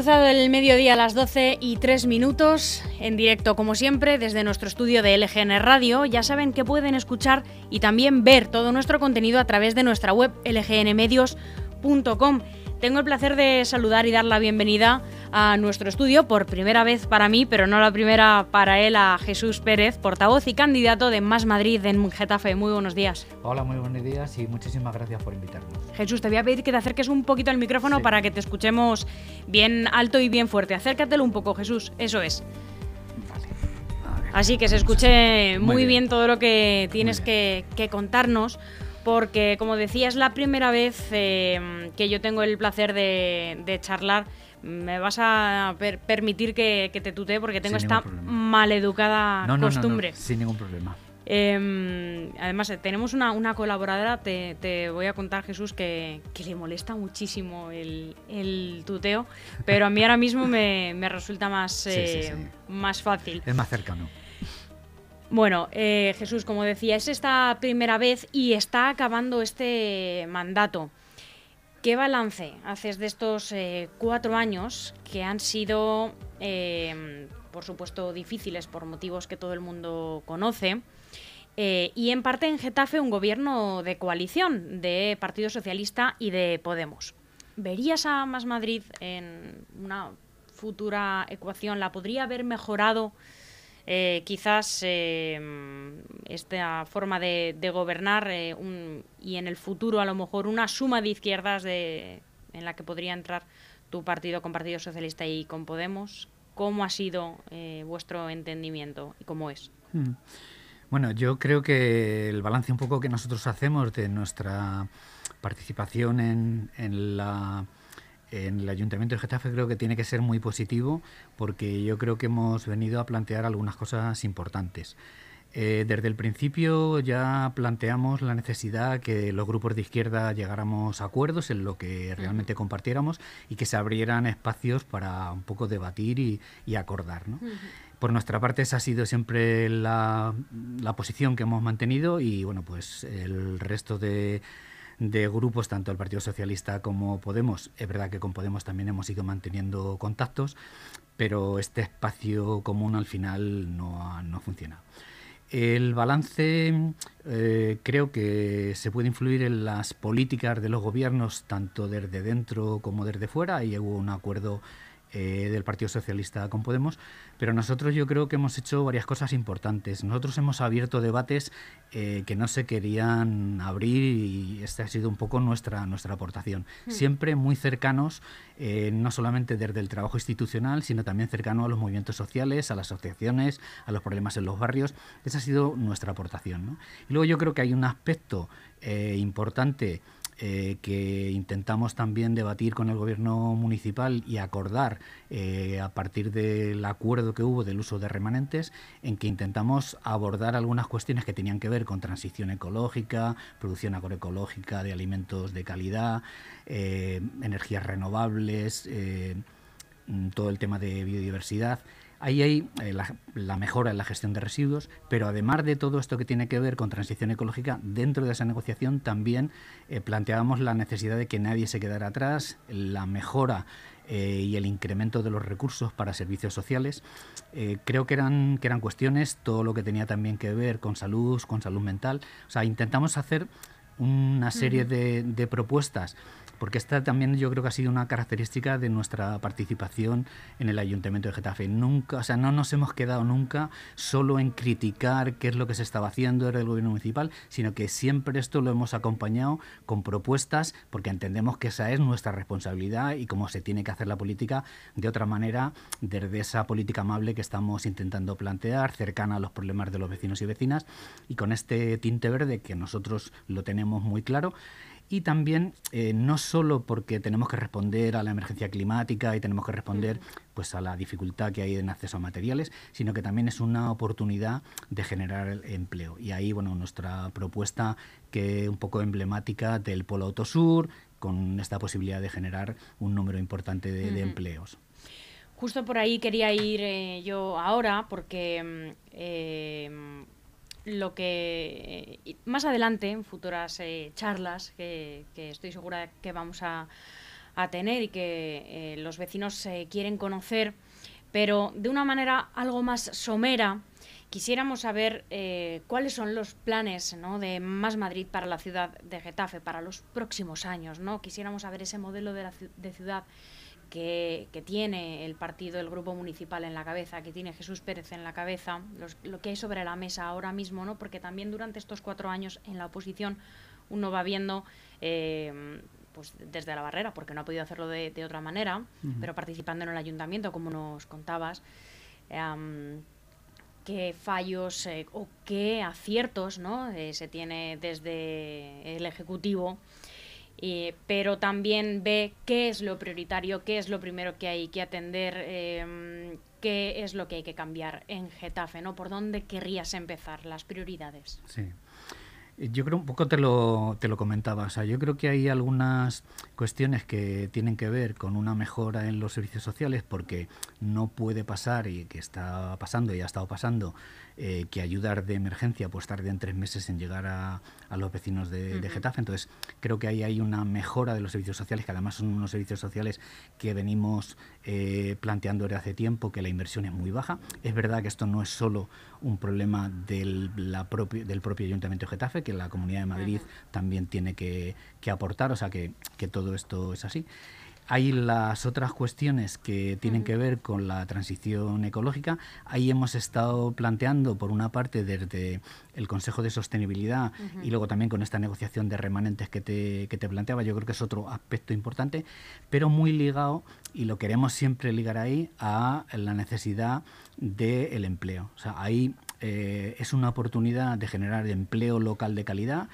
Cruzado el mediodía a las 12 y 3 minutos, en directo como siempre desde nuestro estudio de LGN Radio. Ya saben que pueden escuchar y también ver todo nuestro contenido a través de nuestra web lgnmedios.com. Tengo el placer de saludar y dar la bienvenida a nuestro estudio, por primera vez para mí, pero no la primera para él, a Jesús Pérez, portavoz y candidato de Más Madrid en Getafe. Muy buenos días. Hola, muy buenos días y muchísimas gracias por invitarnos. Jesús, te voy a pedir que te acerques un poquito al micrófono para que te escuchemos bien alto y bien fuerte. Acércatelo un poco, Jesús, eso es. Así que se escuche muy, bien. todo lo que tienes que, que contarnos porque como decía es la primera vez eh, que yo tengo el placer de, charlar. Me vas a permitir que, te tutee porque tengo esta maleducada costumbre. sin ningún problema. Em, además, tenemos una, colaboradora, te, voy a contar, Jesús, que, le molesta muchísimo el, tuteo, pero a mí ahora mismo me, resulta más, eh, más fácil. Es más cercano. Bueno, eh, Jesús, como decía, es esta primera vez y está acabando este mandato. ¿Qué balance haces de estos eh, cuatro años que han sido, eh, por supuesto, difíciles por motivos que todo el mundo conoce? y en parte en Getafe un gobierno de coalición de Partido Socialista y de Podemos. ¿Verías a Más Madrid en una futura ecuación? ¿La podría haber mejorado? Eh, quizás eh, esta forma de, gobernar eh, y en el futuro a lo mejor una suma de izquierdas en la que podría entrar tu partido con Partido Socialista y con Podemos. ¿Cómo ha sido vuestro entendimiento y cómo es? Hmm. Bueno, yo creo que el balance un poco que nosotros hacemos de nuestra participación en la en el Ayuntamiento de Getafe creo que tiene que ser muy positivo porque yo creo que hemos venido a plantear algunas cosas importantes. Eh, desde el principio ya planteamos la necesidad que los grupos de izquierda llegáramos a acuerdos en lo que realmente compartiéramos y que se abrieran espacios para un poco debatir y, acordar. Por nuestra parte esa ha sido siempre la, la posición que hemos mantenido y bueno pues el resto de de grupos, tanto el Partido Socialista como Podemos. Es verdad que con Podemos también hemos ido manteniendo contactos, pero este espacio común al final no ha, no funcionado. El balance eh, creo que se puede influir en las políticas de los gobiernos, tanto desde dentro como desde fuera, y hubo un acuerdo eh, del Partido Socialista con Podemos, pero nosotros yo creo que hemos hecho varias cosas importantes. Nosotros hemos abierto debates eh, que no se querían abrir y esta ha sido un poco nuestra, nuestra aportación. Hmm. Siempre muy cercanos, eh, no solamente desde el trabajo institucional, sino también cercano a los movimientos sociales, a las asociaciones, a los problemas en los barrios. Esa ha sido nuestra aportación. Y luego yo creo que hay un aspecto importante eh, que intentamos también debatir con el gobierno municipal y acordar eh, a partir del acuerdo que hubo del uso de remanentes, en que intentamos abordar algunas cuestiones que tenían que ver con transición ecológica, producción agroecológica de alimentos de calidad, eh, energías renovables, todo el tema de biodiversidad. Ahí hay eh, la, mejora en la gestión de residuos, pero además de todo esto que tiene que ver con transición ecológica, dentro de esa negociación también eh, planteábamos la necesidad de que nadie se quedara atrás, la mejora eh, y el incremento de los recursos para servicios sociales. creo que eran, que eran cuestiones, todo lo que tenía también que ver con salud, con salud mental. O sea, intentamos hacer una serie de propuestas porque esta también yo creo que ha sido una característica de nuestra participación en el Ayuntamiento de Getafe. Nunca, o sea, no nos hemos quedado nunca solo en criticar qué es lo que se estaba haciendo desde el gobierno municipal, sino que siempre esto lo hemos acompañado con propuestas, porque entendemos que esa es nuestra responsabilidad y cómo se tiene que hacer la política de otra manera, desde esa política amable que estamos intentando plantear, cercana a los problemas de los vecinos y vecinas, y con este tinte verde que nosotros lo tenemos muy claro y también eh, no solo porque tenemos que responder a la emergencia climática y tenemos que responder pues a la dificultad que hay en acceso a materiales, sino que también es una oportunidad de generar empleo. Y ahí, bueno, nuestra propuesta que un poco emblemática del Polo Autosur, con esta posibilidad de generar un número importante de, empleos. Justo por ahí quería ir eh, yo ahora, porque mm, eh, lo que eh, más adelante, en futuras eh, charlas, que, estoy segura que vamos a, a tener y que los vecinos quieren conocer, pero de una manera algo más somera Quisiéramos saber eh, cuáles son los planes de Más Madrid para la ciudad de Getafe para los próximos años. ¿no? Quisiéramos saber ese modelo de, ciudad que, tiene el partido, el grupo municipal en la cabeza, que tiene Jesús Pérez en la cabeza, lo que hay sobre la mesa ahora mismo, ¿no? porque también durante estos cuatro años en la oposición uno va viendo... Eh, pues desde la barrera, porque no ha podido hacerlo de, otra manera, pero participando en el ayuntamiento, como nos contabas qué fallos eh, o qué aciertos ¿no? Eh, se tiene desde el Ejecutivo, pero también ve qué es lo prioritario, qué es lo primero que hay que atender, em, qué es lo que hay que cambiar en Getafe, ¿no? ¿Por dónde querrías empezar las prioridades? Sí. Yo creo un poco te lo, te lo comentaba, o sea, yo creo que hay algunas cuestiones que tienen que ver con una mejora en los servicios sociales porque no puede pasar y que está pasando y ha estado pasando eh, que ayudar de emergencia pues tarde en tres meses en llegar a, los vecinos de, Getafe. Entonces creo que ahí hay una mejora de los servicios sociales, que además son unos servicios sociales que venimos eh, planteando desde hace tiempo, que la inversión es muy baja. Es verdad que esto no es solo un problema del, la del propio Ayuntamiento de Getafe, que la Comunidad de Madrid también tiene que, aportar, o sea que, que todo esto es así. Hay las otras cuestiones que tienen que ver con la transición ecológica. Ahí hemos estado planteando, por una parte, desde el Consejo de Sostenibilidad y luego también con esta negociación de remanentes que te, que te planteaba, yo creo que es otro aspecto importante, pero muy ligado, y lo queremos siempre ligar ahí, a la necesidad del empleo. O sea, ahí eh, es una oportunidad de generar empleo local de calidad.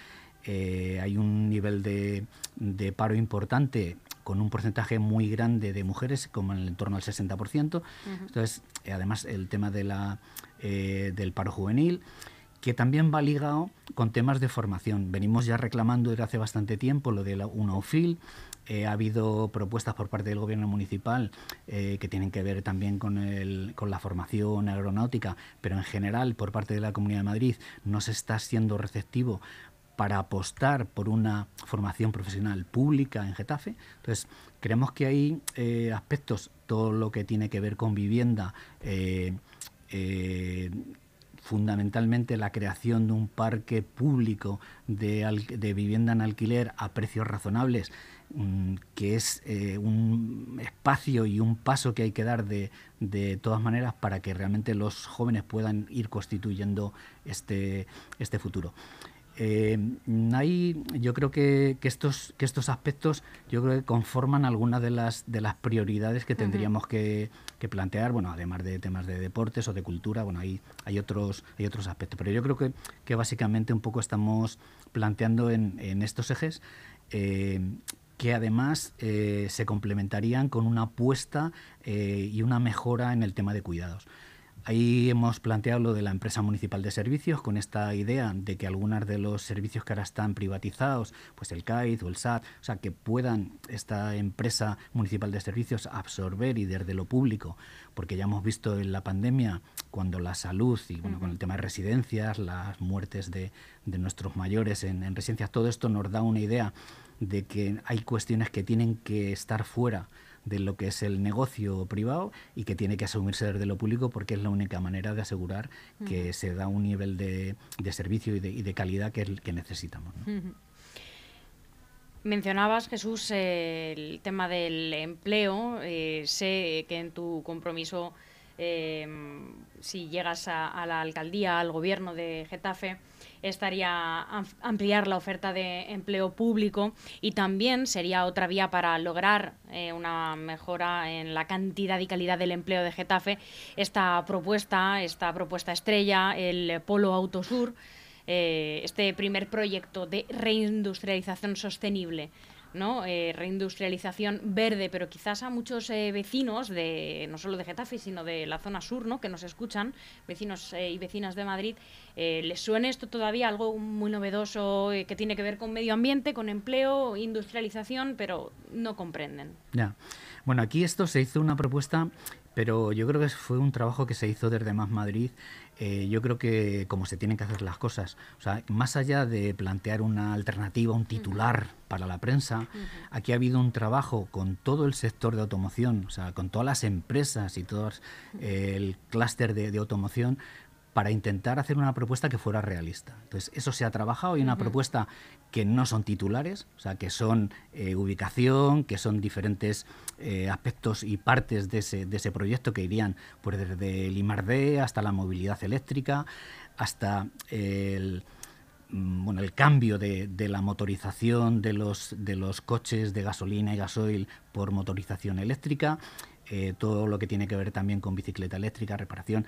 Eh, hay un nivel de, de paro importante con un porcentaje muy grande de mujeres, como en el entorno al 60%. Entonces, eh, además, el tema de la, eh, del paro juvenil que también va ligado con temas de formación. Venimos ya reclamando desde hace bastante tiempo lo de la UNOFIL. Eh, ha habido propuestas por parte del gobierno municipal que tienen que ver también con, el, con la formación aeronáutica, pero en general por parte de la Comunidad de Madrid no se está siendo receptivo para apostar por una formación profesional pública en Getafe. Entonces, creemos que hay eh, aspectos, todo lo que tiene que ver con vivienda, eh, eh, fundamentalmente la creación de un parque público de, vivienda en alquiler a precios razonables, mm, que es un espacio y un paso que hay que dar de, de, todas maneras para que realmente los jóvenes puedan ir constituyendo este, este futuro. Eh, hay, yo creo que, estos, que estos aspectos yo creo que conforman algunas de las, de las prioridades que tendríamos que, plantear, bueno, además de temas de deportes o de cultura, bueno, hay, hay, otros, hay otros aspectos. Pero yo creo que, que básicamente un poco estamos planteando en, estos ejes eh, que además eh, se complementarían con una apuesta eh, y una mejora en el tema de cuidados. Ahí hemos planteado lo de la empresa municipal de servicios con esta idea de que algunos de los servicios que ahora están privatizados, pues el CAID o el SAT, o sea, que puedan esta empresa municipal de servicios absorber y desde lo público, porque ya hemos visto en la pandemia cuando la salud y bueno, con el tema de residencias, las muertes de, nuestros mayores en, en residencias, todo esto nos da una idea de que hay cuestiones que tienen que estar fuera de lo que es el negocio privado y que tiene que asumirse desde lo público porque es la única manera de asegurar que se da un nivel de, servicio y de, calidad que, que necesitamos. Mencionabas, Jesús, el tema del empleo. Eh, sé que en tu compromiso, eh, si llegas a, la alcaldía, al gobierno de Getafe, estaría ampliar la oferta de empleo público y también sería otra vía para lograr eh, una mejora en la cantidad y calidad del empleo de Getafe. Esta propuesta, esta propuesta estrella, el Polo Autosur, eh, este primer proyecto de reindustrialización sostenible ¿no? Eh, reindustrialización verde, pero quizás a muchos eh, vecinos, de no solo de Getafe, sino de la zona sur, ¿no? que nos escuchan, vecinos eh, y vecinas de Madrid, les suene esto todavía algo muy novedoso que tiene que ver con medio ambiente, con empleo, industrialización, pero no comprenden. Ya. Bueno, aquí esto se hizo una propuesta pero yo creo que fue un trabajo que se hizo desde Más Madrid. Eh, yo creo que como se tienen que hacer las cosas, o sea, más allá de plantear una alternativa, un titular para la prensa, aquí ha habido un trabajo con todo el sector de automoción, o sea, con todas las empresas y todo el clúster de automoción para intentar hacer una propuesta que fuera realista. Entonces, eso se ha trabajado y una propuesta que no son titulares, o sea, que son eh, ubicación, que son diferentes eh, aspectos y partes de ese, de ese proyecto que irían pues, desde el IMARD hasta la movilidad eléctrica, hasta el mm, bueno, el cambio de, la motorización de los, de los coches de gasolina y gasoil por motorización eléctrica, eh, todo lo que tiene que ver también con bicicleta eléctrica, reparación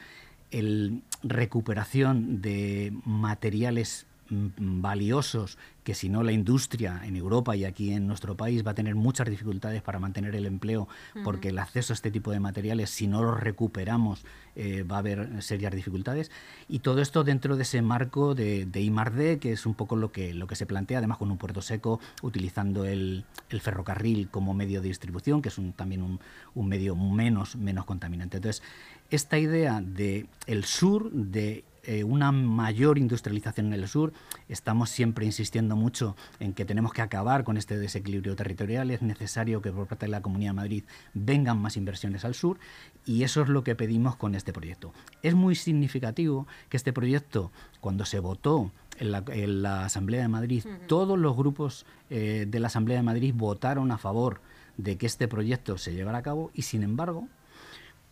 el recuperación de materiales mm, valiosos que si no la industria en Europa y aquí en nuestro país va a tener muchas dificultades para mantener el empleo porque el acceso a este tipo de materiales si no los recuperamos eh, va a haber serias dificultades. Y todo esto dentro de ese marco de, de que es un poco lo que, lo que se plantea además con un puerto seco utilizando el, ferrocarril como medio de distribución que es un, también un, un medio menos, menos contaminante. Entonces esta idea de el sur, de eh, una mayor industrialización en el sur. Estamos siempre insistiendo mucho en que tenemos que acabar con este desequilibrio territorial. Es necesario que por parte de la Comunidad de Madrid vengan más inversiones al sur y eso es lo que pedimos con este proyecto. Es muy significativo que este proyecto, cuando se votó en la, Asamblea de Madrid, todos los grupos eh, de la Asamblea de Madrid votaron a favor de que este proyecto se llevara a cabo y sin embargo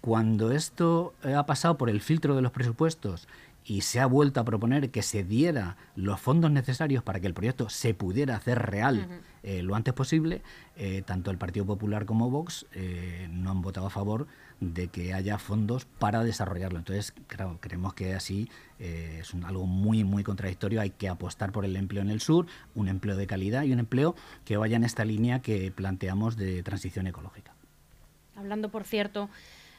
cuando esto ha pasado por el filtro de los presupuestos y se ha vuelto a proponer que se diera los fondos necesarios para que el proyecto se pudiera hacer real eh, lo antes posible, eh, tanto el Partido Popular como Vox eh, no han votado a favor de que haya fondos para desarrollarlo. Entonces, claro, creemos que así es algo muy, muy contradictorio. Hay que apostar por el empleo en el sur, un empleo de calidad y un empleo que vaya en esta línea que planteamos de transición ecológica. Hablando, por cierto,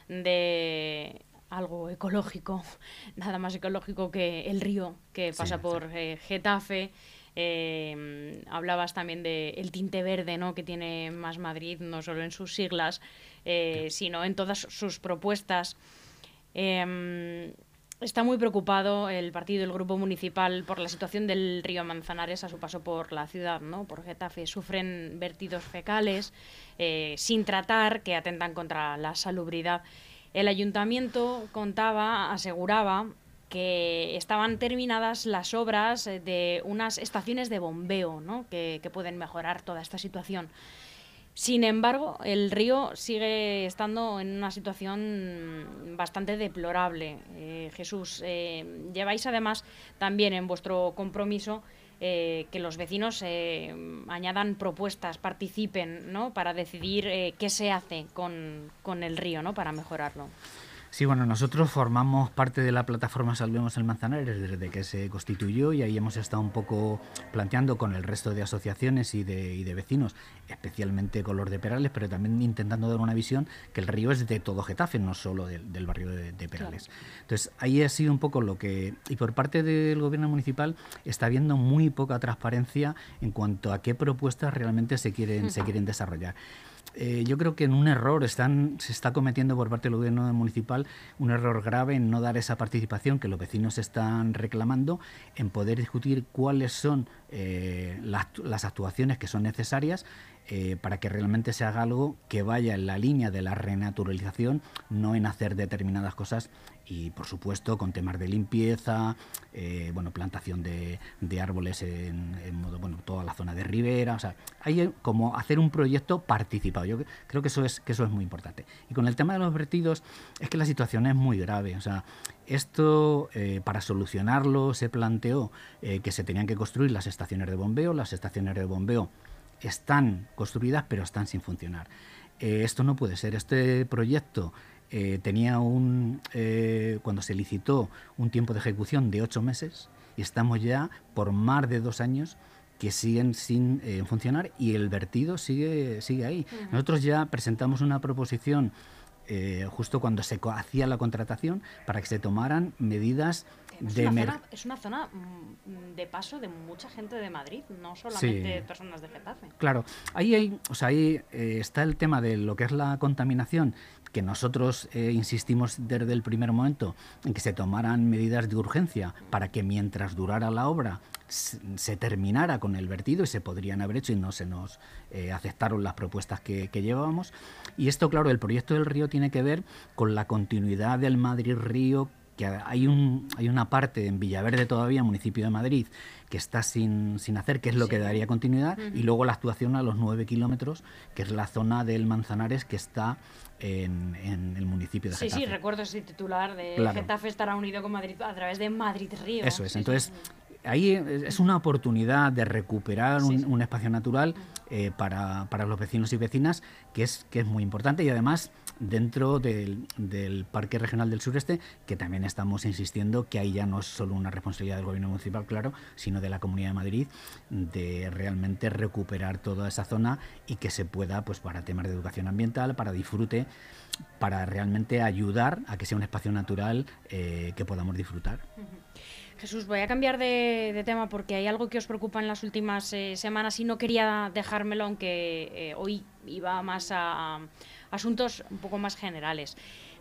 de algo ecológico, nada más ecológico que el río que pasa por eh, Getafe. Em, hablabas también del el tinte verde ¿no? que tiene Más Madrid, no solo en sus siglas, eh, sino en todas sus propuestas. Em, está muy preocupado el partido, el grupo municipal, por la situación del río Manzanares a su paso por la ciudad, ¿no? por Getafe. Sufren vertidos fecales eh, sin tratar que atentan contra la salubridad. El ayuntamiento contaba, aseguraba que estaban terminadas las obras de unas estaciones de bombeo ¿no? que, pueden mejorar toda esta situación. Sin embargo, el río sigue estando en una situación bastante deplorable. Eh, Jesús, eh, lleváis además también en vuestro compromiso eh, que los vecinos eh, añadan propuestas, participen, ¿no? Para decidir eh, qué se hace con, con el río, ¿no? Para mejorarlo. Sí, bueno, nosotros formamos parte de la plataforma Salvemos el Manzanares desde que se constituyó y ahí hemos estado un poco planteando con el resto de asociaciones y de, vecinos, especialmente Color de Perales, pero también intentando dar una visión que el río es de todo Getafe, no solo del barrio de, Perales. Entonces, ahí ha sido un poco lo que... Y por parte del gobierno municipal está habiendo muy poca transparencia en cuanto a qué propuestas realmente se quieren, se quieren desarrollar. Eh, yo creo que en un error están, se está cometiendo por parte del gobierno municipal un error grave en no dar esa participación que los vecinos están reclamando, en poder discutir cuáles son eh, las, actuaciones que son necesarias eh, para que realmente se haga algo que vaya en la línea de la renaturalización, no en hacer determinadas cosas y por supuesto con temas de limpieza, eh, bueno, plantación de, árboles en, modo, bueno, toda la zona de ribera, o sea, hay como hacer un proyecto participado. Yo creo que eso es que eso es muy importante. Y con el tema de los vertidos es que la situación es muy grave, o sea, esto eh, para solucionarlo se planteó que se tenían que construir las estaciones de bombeo, las estaciones de bombeo están construidas pero están sin funcionar. esto no puede ser. Este proyecto eh, tenía un, eh, cuando se licitó un tiempo de ejecución de ocho meses y estamos ya por más de dos años que siguen sin eh, funcionar y el vertido sigue, sigue ahí. Nosotros ya presentamos una proposición justo cuando se hacía la contratación para que se tomaran medidas es, una zona, mm, de paso de mucha gente de Madrid, no solamente personas de Getafe. Claro, ahí, hay, o sea, ahí eh, está el tema de lo que es la contaminación, que nosotros eh, insistimos desde el primer momento en que se tomaran medidas de urgencia para que mientras durara la obra se, terminara con el vertido y se podrían haber hecho y no se nos eh, aceptaron las propuestas que, que, llevábamos. Y esto, claro, el proyecto del río tiene que ver con la continuidad del Madrid-Río que hay, un, hay una parte en Villaverde todavía, municipio de Madrid, que está sin, sin hacer, que es lo que daría continuidad, y luego la actuación a los nueve kilómetros, que es la zona del Manzanares que está en, en el municipio de Getafe. Sí, sí, recuerdo ese titular de Getafe estará unido con Madrid a través de Madrid Río. Eso es, entonces ahí es una oportunidad de recuperar un, espacio natural eh, para, para, los vecinos y vecinas que es, que es muy importante. Y además dentro del, del, Parque Regional del Sureste, que también estamos insistiendo que ahí ya no es solo una responsabilidad del Gobierno Municipal, claro, sino de la Comunidad de Madrid, de realmente recuperar toda esa zona y que se pueda, pues para temas de educación ambiental, para disfrute, para realmente ayudar a que sea un espacio natural eh, que podamos disfrutar. Jesús, voy a cambiar de, tema porque hay algo que os preocupa en las últimas eh, semanas y no quería dejármelo, aunque eh, hoy iba más a, asuntos un poco más generales.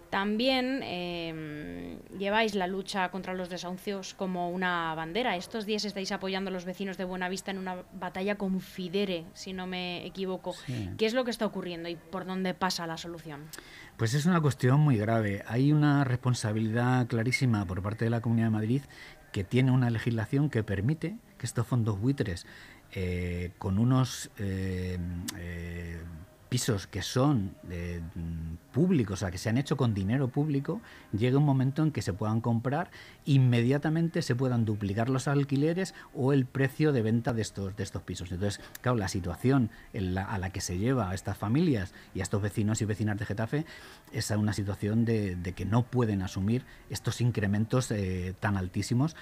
También em, lleváis la lucha contra los desahucios como una bandera. Estos días estáis apoyando a los vecinos de Buenavista en una batalla con Fidere, si no me equivoco. ¿Qué es lo que está ocurriendo y por dónde pasa la solución? Pues es una cuestión muy grave. Hay una responsabilidad clarísima por parte de la Comunidad de Madrid que tiene una legislación que permite que estos fondos buitres eh, con unos eh, eh, pisos que son mm, públicos, o sea, que se han hecho con dinero público, llegue un momento en que se puedan comprar, inmediatamente se puedan duplicar los alquileres o el precio de venta de estos, de estos pisos. Entonces, claro, la situación a la que se lleva a estas familias y a estos vecinos y vecinas de Getafe es una situación de, que no pueden asumir estos incrementos eh, tan altísimos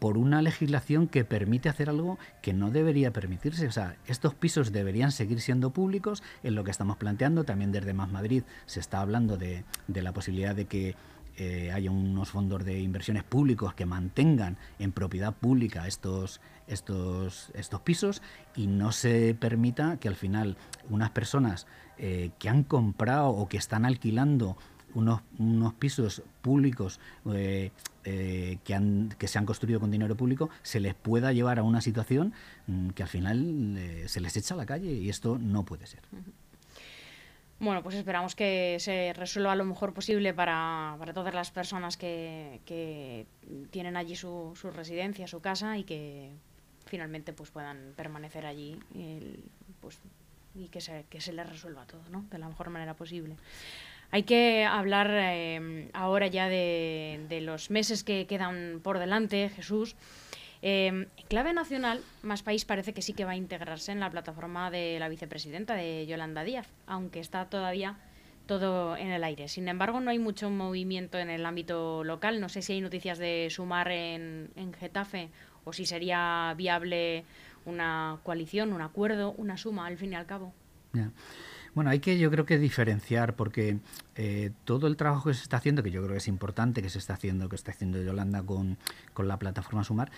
por una legislación que permite hacer algo que no debería permitirse. O sea, estos pisos deberían seguir siendo públicos, en lo que estamos planteando. También desde Más Madrid se está hablando de, la posibilidad de que eh, haya unos fondos de inversiones públicos que mantengan en propiedad pública estos, estos, estos pisos y no se permita que al final unas personas eh, que han comprado o que están alquilando unos, pisos públicos eh, eh, que, han, que se han construido con dinero público, se les pueda llevar a una situación mm, que al final eh, se les echa a la calle y esto no puede ser. Bueno, pues esperamos que se resuelva lo mejor posible para, para todas las personas que, que tienen allí su, su, residencia, su casa y que finalmente pues puedan permanecer allí pues, y que se, que se les resuelva todo ¿no? de la mejor manera posible. Hay que hablar eh, ahora ya de, los meses que quedan por delante, Jesús. Eh, clave nacional, Más País parece que sí que va a integrarse en la plataforma de la vicepresidenta de Yolanda Díaz, aunque está todavía todo en el aire. Sin embargo, no hay mucho movimiento en el ámbito local. No sé si hay noticias de sumar en, Getafe o si sería viable una coalición, un acuerdo, una suma, al fin y al cabo. Bueno, hay que yo creo que diferenciar porque eh, todo el trabajo que se está haciendo, que yo creo que es importante que se está haciendo, que está haciendo Yolanda con, con la plataforma Sumar,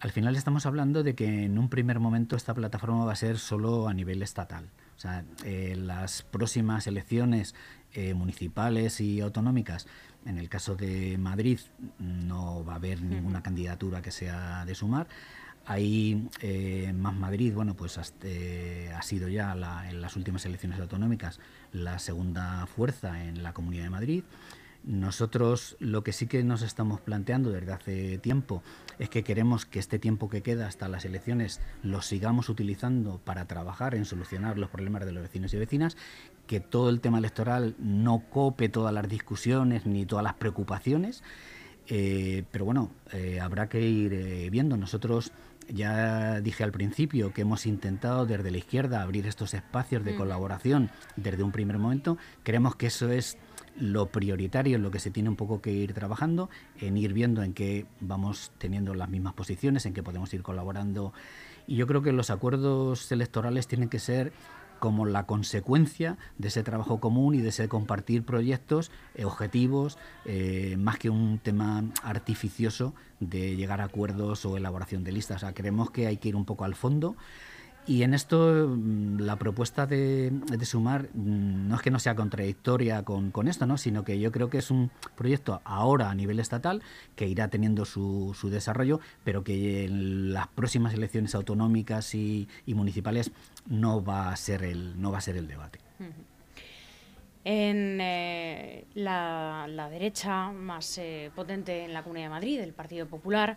al final estamos hablando de que en un primer momento esta plataforma va a ser solo a nivel estatal. O sea, eh, las próximas elecciones eh, municipales y autonómicas, en el caso de Madrid, no va a haber ninguna candidatura que sea de Sumar. Ahí eh, Más Madrid, bueno, pues eh, ha sido ya en las últimas elecciones autonómicas la segunda fuerza en la Comunidad de Madrid. Nosotros lo que sí que nos estamos planteando desde hace tiempo es que queremos que este tiempo que queda hasta las elecciones lo sigamos utilizando para trabajar en solucionar los problemas de los vecinos y vecinas, que todo el tema electoral no cope todas las discusiones ni todas las preocupaciones. Eh, pero bueno, habrá que ir viendo. Nosotros ya dije al principio que hemos intentado desde la izquierda abrir estos espacios de colaboración desde un primer momento. Creemos que eso es lo prioritario, en lo que se tiene un poco que ir trabajando, en ir viendo en qué vamos teniendo las mismas posiciones, en qué podemos ir colaborando. Y yo creo que los acuerdos electorales tienen que ser como la consecuencia de ese trabajo común y de ese compartir proyectos, eh, objetivos, eh, más que un tema artificioso de llegar a acuerdos o elaboración de listas. O sea, creemos que hay que ir un poco al fondo. Y en esto mm, la propuesta de, sumar mm, no es que no sea contradictoria con, esto, ¿no? sino que yo creo que es un proyecto ahora a nivel estatal que irá teniendo su, desarrollo, pero que en las próximas elecciones autonómicas y, municipales no va a ser el, no va a ser el debate. En eh, la, derecha más eh, potente en la Comunidad de Madrid, el Partido Popular,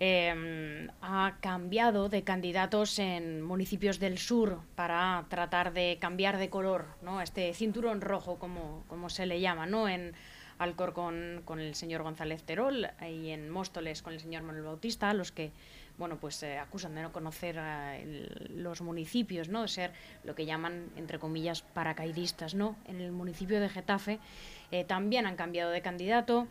Em, ha cambiado de candidatos en municipios del sur para tratar de cambiar de color, ¿no? Este cinturón rojo, como, como se le llama, ¿no? En Alcor con, el señor González Terol y en Móstoles con el señor Manuel Bautista, los que bueno, pues eh, acusan de no conocer los municipios, ¿no? De ser lo que llaman, entre comillas, paracaidistas, ¿no? En el municipio de Getafe eh, también han cambiado de candidato.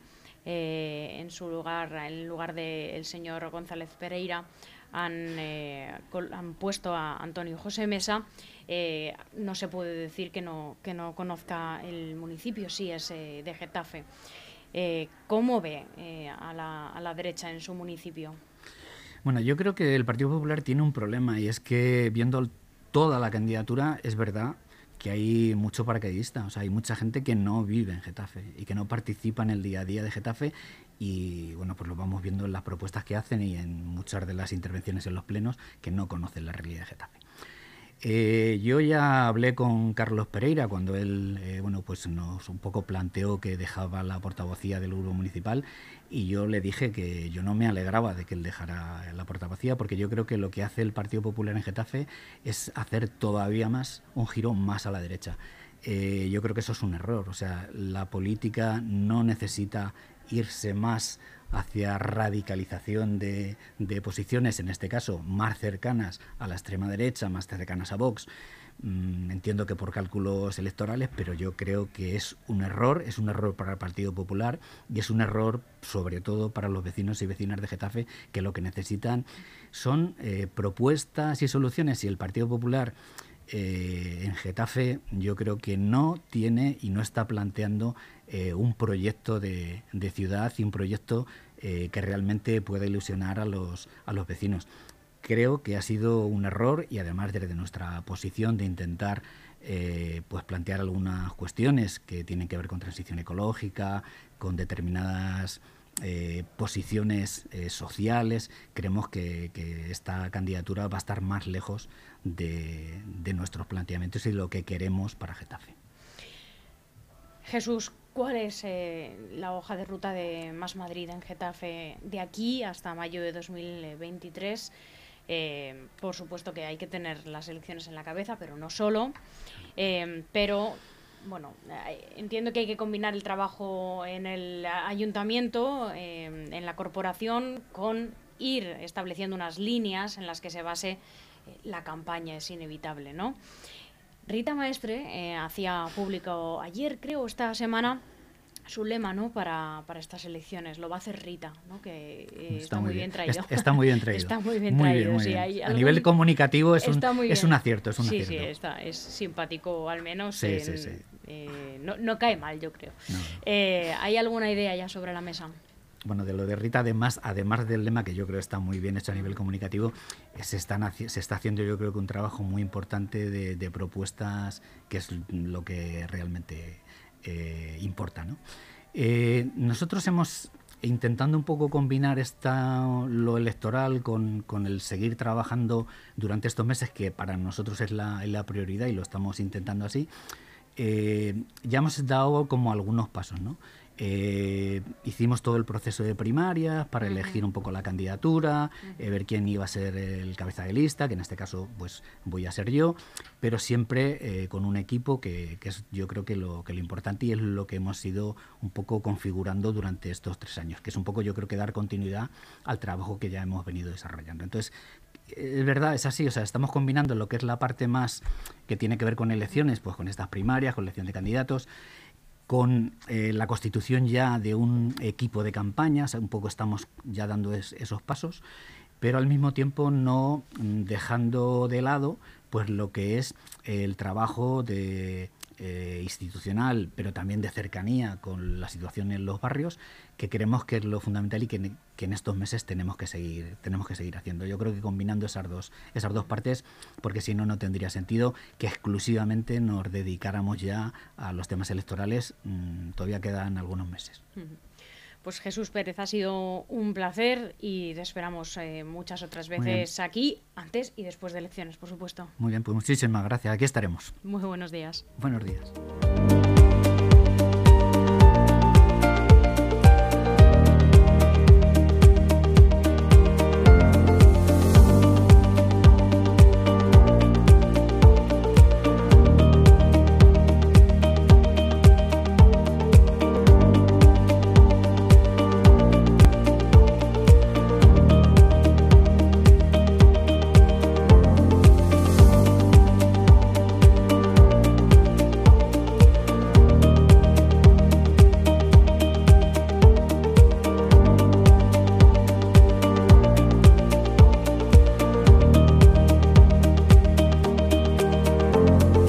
Eh, en su lugar, en lugar del señor González Pereira, han, eh, han, puesto a Antonio José Mesa. Eh, no se puede decir que no, que no conozca el municipio, sí es de Getafe. ¿Cómo ve a la, a la derecha en su municipio? Bueno, yo creo que el Partido Popular tiene un problema y es que viendo toda la candidatura, es verdad que hay mucho paracaidista, o sea, hay mucha gente que no vive en Getafe y que no participa en el día a día de Getafe y bueno, pues lo vamos viendo en las propuestas que hacen y en muchas de las intervenciones en los plenos que no conocen la realidad de Getafe. Eh, yo ya hablé con Carlos Pereira cuando él, eh, bueno, pues nos un poco planteó que dejaba la portavocía del grupo municipal y yo le dije que yo no me alegraba de que él dejara la portavocía porque yo creo que lo que hace el Partido Popular en Getafe es hacer todavía más un giro más a la derecha. Eh, yo creo que eso es un error, o sea, la política no necesita irse más hacia radicalización de, posiciones, en este caso más cercanas a la extrema derecha, más cercanas a Vox. Mm, entiendo que por cálculos electorales, pero yo creo que es un error, es un error para el Partido Popular y es un error sobre todo para los vecinos y vecinas de Getafe que lo que necesitan son eh, propuestas y soluciones. Y el Partido Popular eh, en Getafe yo creo que no tiene y no está planteando eh, un proyecto de, ciudad y un proyecto eh, que realmente pueda ilusionar a los, a los vecinos. Creo que ha sido un error y además desde nuestra posición de intentar eh, pues plantear algunas cuestiones que tienen que ver con transición ecológica, con determinadas posiciones sociales, creemos que, esta candidatura va a estar más lejos de, de nuestros planteamientos y lo que queremos para Getafe. Jesús, ¿Cuál es eh, la hoja de ruta de Más Madrid en Getafe de aquí hasta mayo de 2023? Eh, por supuesto que hay que tener las elecciones en la cabeza, pero no solo. Eh, pero bueno, entiendo que hay que combinar el trabajo en el ayuntamiento, en la corporación, con ir estableciendo unas líneas en las que se base la campaña, es inevitable, ¿no? Rita Maestre eh, hacía público ayer, creo, esta semana, su lema ¿no? para, para estas elecciones. Lo va a hacer Rita, ¿no? que eh, está, muy bien, traído. Está, muy bien traído. está muy bien traído. a nivel comunicativo es un, es un acierto. Es un sí, acierto. sí, está, es simpático al menos. Sí, sí, sí. Eh, no, no, cae mal, yo creo. ¿Hay alguna idea ya sobre la mesa? Bueno, de lo de Rita, además, además del lema que yo creo está muy bien hecho a nivel comunicativo, se, están, se está haciendo yo creo que un trabajo muy importante de, propuestas, que es lo que realmente eh, importa. ¿no? Eh, nosotros hemos intentando un poco combinar esta, lo electoral con, el seguir trabajando durante estos meses, que para nosotros es la, la prioridad y lo estamos intentando así, eh, ya hemos dado como algunos pasos, ¿no? Eh, hicimos todo el proceso de primarias para elegir un poco la candidatura, eh, ver quién iba a ser el cabeza de lista, que en este caso pues voy a ser yo, pero siempre eh, con un equipo que, es yo creo que lo, que lo importante y es lo que hemos ido un poco configurando durante estos tres años, que es un poco yo creo que dar continuidad al trabajo que ya hemos venido desarrollando. Entonces, es verdad, es así, o sea, estamos combinando lo que es la parte más que tiene que ver con elecciones, pues con estas primarias, con elección de candidatos, con eh, la constitución ya de un equipo de campañas, un poco estamos ya dando esos pasos, pero al mismo tiempo no mm, dejando de lado pues lo que es el trabajo de eh, institucional, pero también de cercanía con la situación en los barrios, que creemos que es lo fundamental y que, en estos meses tenemos que seguir tenemos que seguir haciendo. Yo creo que combinando esas dos esas dos partes, porque si no no tendría sentido que exclusivamente nos dedicáramos ya a los temas electorales. Mm, todavía quedan algunos meses. Pues Jesús Pérez, ha sido un placer y te esperamos eh, muchas otras veces aquí, antes y después de elecciones, por supuesto. Muy bien, pues muchísimas gracias. Aquí estaremos. Muy buenos días. Buenos días.